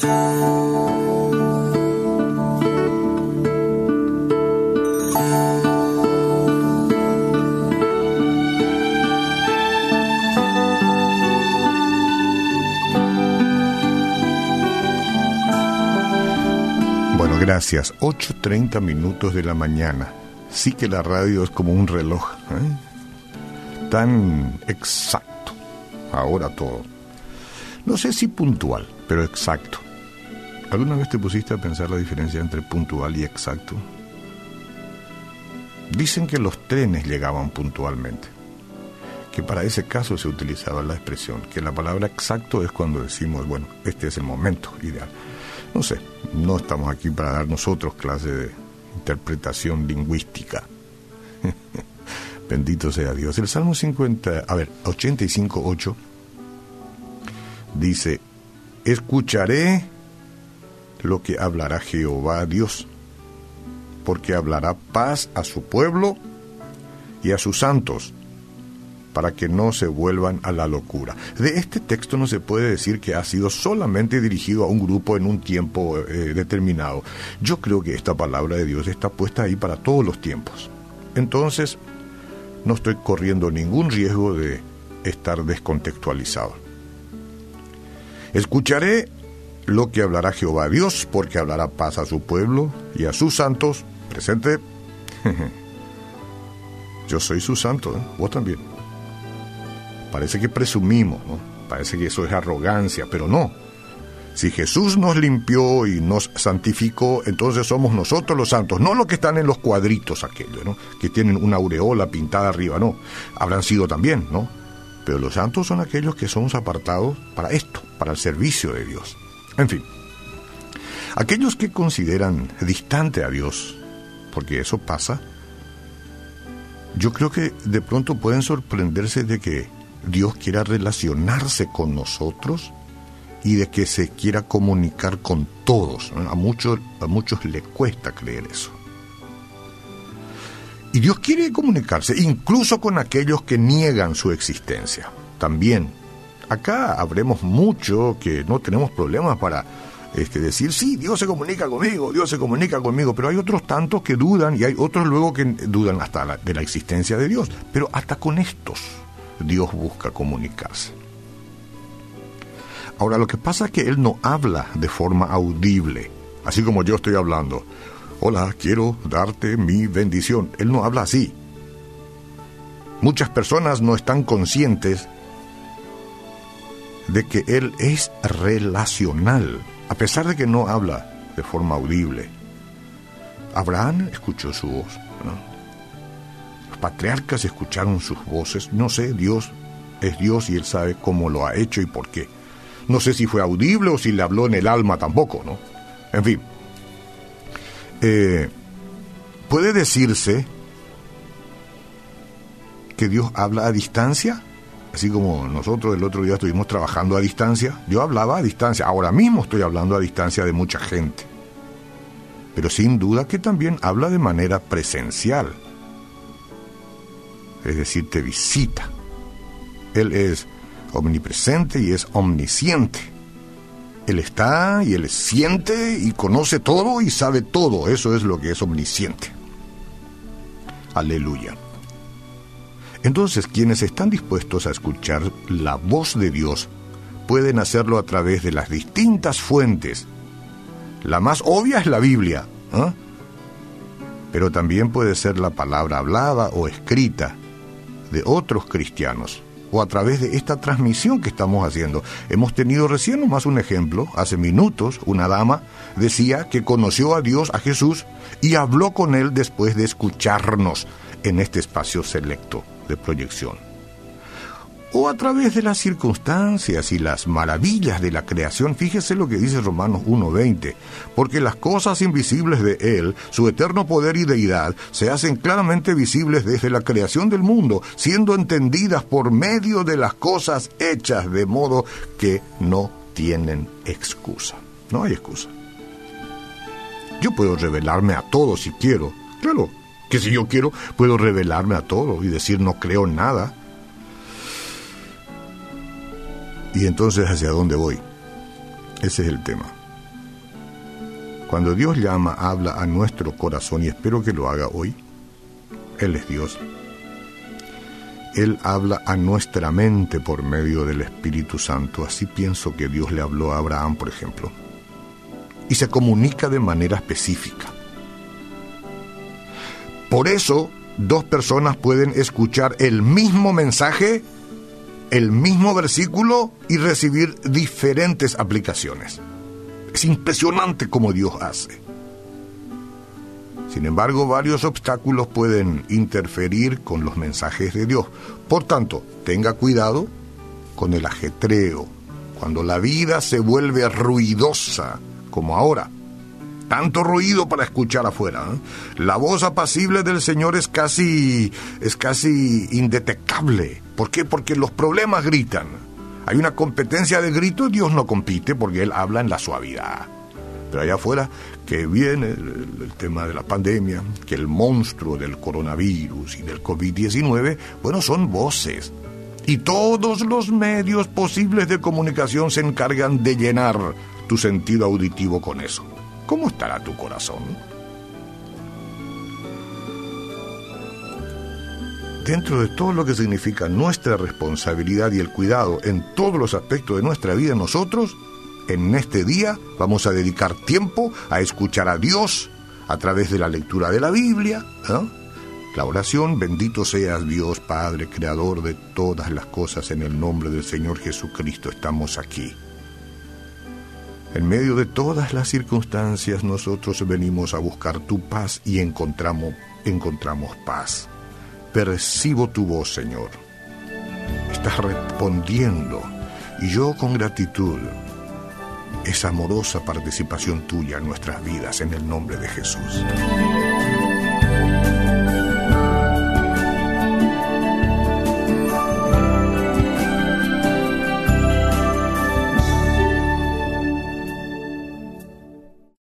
Bueno, gracias. 8.30 minutos de la mañana. Sí que la radio es como un reloj. ¿eh? Tan exacto. Ahora todo. No sé si puntual, pero exacto. ¿Alguna vez te pusiste a pensar la diferencia entre puntual y exacto? Dicen que los trenes llegaban puntualmente, que para ese caso se utilizaba la expresión, que la palabra exacto es cuando decimos, bueno, este es el momento ideal. No sé, no estamos aquí para dar nosotros clase de interpretación lingüística. Bendito sea Dios. El Salmo 50, a ver, 85.8 dice, escucharé lo que hablará Jehová Dios, porque hablará paz a su pueblo y a sus santos para que no se vuelvan a la locura. De este texto no se puede decir que ha sido solamente dirigido a un grupo en un tiempo eh, determinado. Yo creo que esta palabra de Dios está puesta ahí para todos los tiempos. Entonces, no estoy corriendo ningún riesgo de estar descontextualizado. Escucharé lo que hablará Jehová Dios, porque hablará paz a su pueblo y a sus santos. Presente. Yo soy su santo, ¿eh? vos también. Parece que presumimos, ¿no? Parece que eso es arrogancia, pero no. Si Jesús nos limpió y nos santificó, entonces somos nosotros los santos, no los que están en los cuadritos aquellos, ¿no? Que tienen una aureola pintada arriba, no. Habrán sido también, ¿no? Pero los santos son aquellos que somos apartados para esto, para el servicio de Dios. En fin, aquellos que consideran distante a Dios, porque eso pasa, yo creo que de pronto pueden sorprenderse de que Dios quiera relacionarse con nosotros y de que se quiera comunicar con todos. A, muchos, a muchos les cuesta creer eso. Y Dios quiere comunicarse incluso con aquellos que niegan su existencia. También. Acá habremos mucho que no tenemos problemas para este, decir, sí, Dios se comunica conmigo, Dios se comunica conmigo, pero hay otros tantos que dudan y hay otros luego que dudan hasta de la existencia de Dios. Pero hasta con estos Dios busca comunicarse. Ahora, lo que pasa es que Él no habla de forma audible, así como yo estoy hablando. Hola, quiero darte mi bendición. Él no habla así. Muchas personas no están conscientes de que Él es relacional, a pesar de que no habla de forma audible. Abraham escuchó su voz. ¿no? patriarcas escucharon sus voces. No sé, Dios es Dios y Él sabe cómo lo ha hecho y por qué. No sé si fue audible o si le habló en el alma tampoco, ¿no? En fin. Eh, ¿Puede decirse que Dios habla a distancia? Así como nosotros el otro día estuvimos trabajando a distancia. Yo hablaba a distancia. Ahora mismo estoy hablando a distancia de mucha gente. Pero sin duda que también habla de manera presencial es decir, te visita. Él es omnipresente y es omnisciente. Él está y él siente y conoce todo y sabe todo. Eso es lo que es omnisciente. Aleluya. Entonces, quienes están dispuestos a escuchar la voz de Dios pueden hacerlo a través de las distintas fuentes. La más obvia es la Biblia, pero también puede ser la palabra hablada o escrita de otros cristianos o a través de esta transmisión que estamos haciendo. Hemos tenido recién nomás un ejemplo, hace minutos, una dama decía que conoció a Dios, a Jesús, y habló con él después de escucharnos en este espacio selecto de proyección o a través de las circunstancias y las maravillas de la creación. Fíjese lo que dice Romanos 1.20, porque las cosas invisibles de Él, su eterno poder y deidad, se hacen claramente visibles desde la creación del mundo, siendo entendidas por medio de las cosas hechas, de modo que no tienen excusa. No hay excusa. Yo puedo revelarme a todo si quiero. Claro, que si yo quiero, puedo revelarme a todo y decir no creo nada y entonces, ¿hacia dónde voy? Ese es el tema. Cuando Dios llama, habla a nuestro corazón y espero que lo haga hoy. Él es Dios. Él habla a nuestra mente por medio del Espíritu Santo. Así pienso que Dios le habló a Abraham, por ejemplo. Y se comunica de manera específica. Por eso, dos personas pueden escuchar el mismo mensaje, el mismo versículo y recibir diferentes aplicaciones. Es impresionante cómo Dios hace. Sin embargo, varios obstáculos pueden interferir con los mensajes de Dios. Por tanto, tenga cuidado con el ajetreo. Cuando la vida se vuelve ruidosa, como ahora, tanto ruido para escuchar afuera. ¿eh? La voz apacible del Señor es casi es casi indetectable. ¿Por qué? Porque los problemas gritan. Hay una competencia de gritos, Dios no compite porque él habla en la suavidad. Pero allá afuera que viene el, tema de la pandemia, que el monstruo del coronavirus y del COVID-19, bueno, son voces. Y todos los medios posibles de comunicación se encargan de llenar tu sentido auditivo con eso. ¿Cómo estará tu corazón? Dentro de todo lo que significa nuestra responsabilidad y el cuidado en todos los aspectos de nuestra vida, nosotros en este día vamos a dedicar tiempo a escuchar a Dios a través de la lectura de la Biblia, la oración, bendito seas Dios Padre, Creador de todas las cosas, en el nombre del Señor Jesucristo estamos aquí. En medio de todas las circunstancias nosotros venimos a buscar tu paz y encontramos, encontramos paz. Percibo tu voz, Señor. Estás respondiendo y yo con gratitud esa amorosa participación tuya en nuestras vidas en el nombre de Jesús.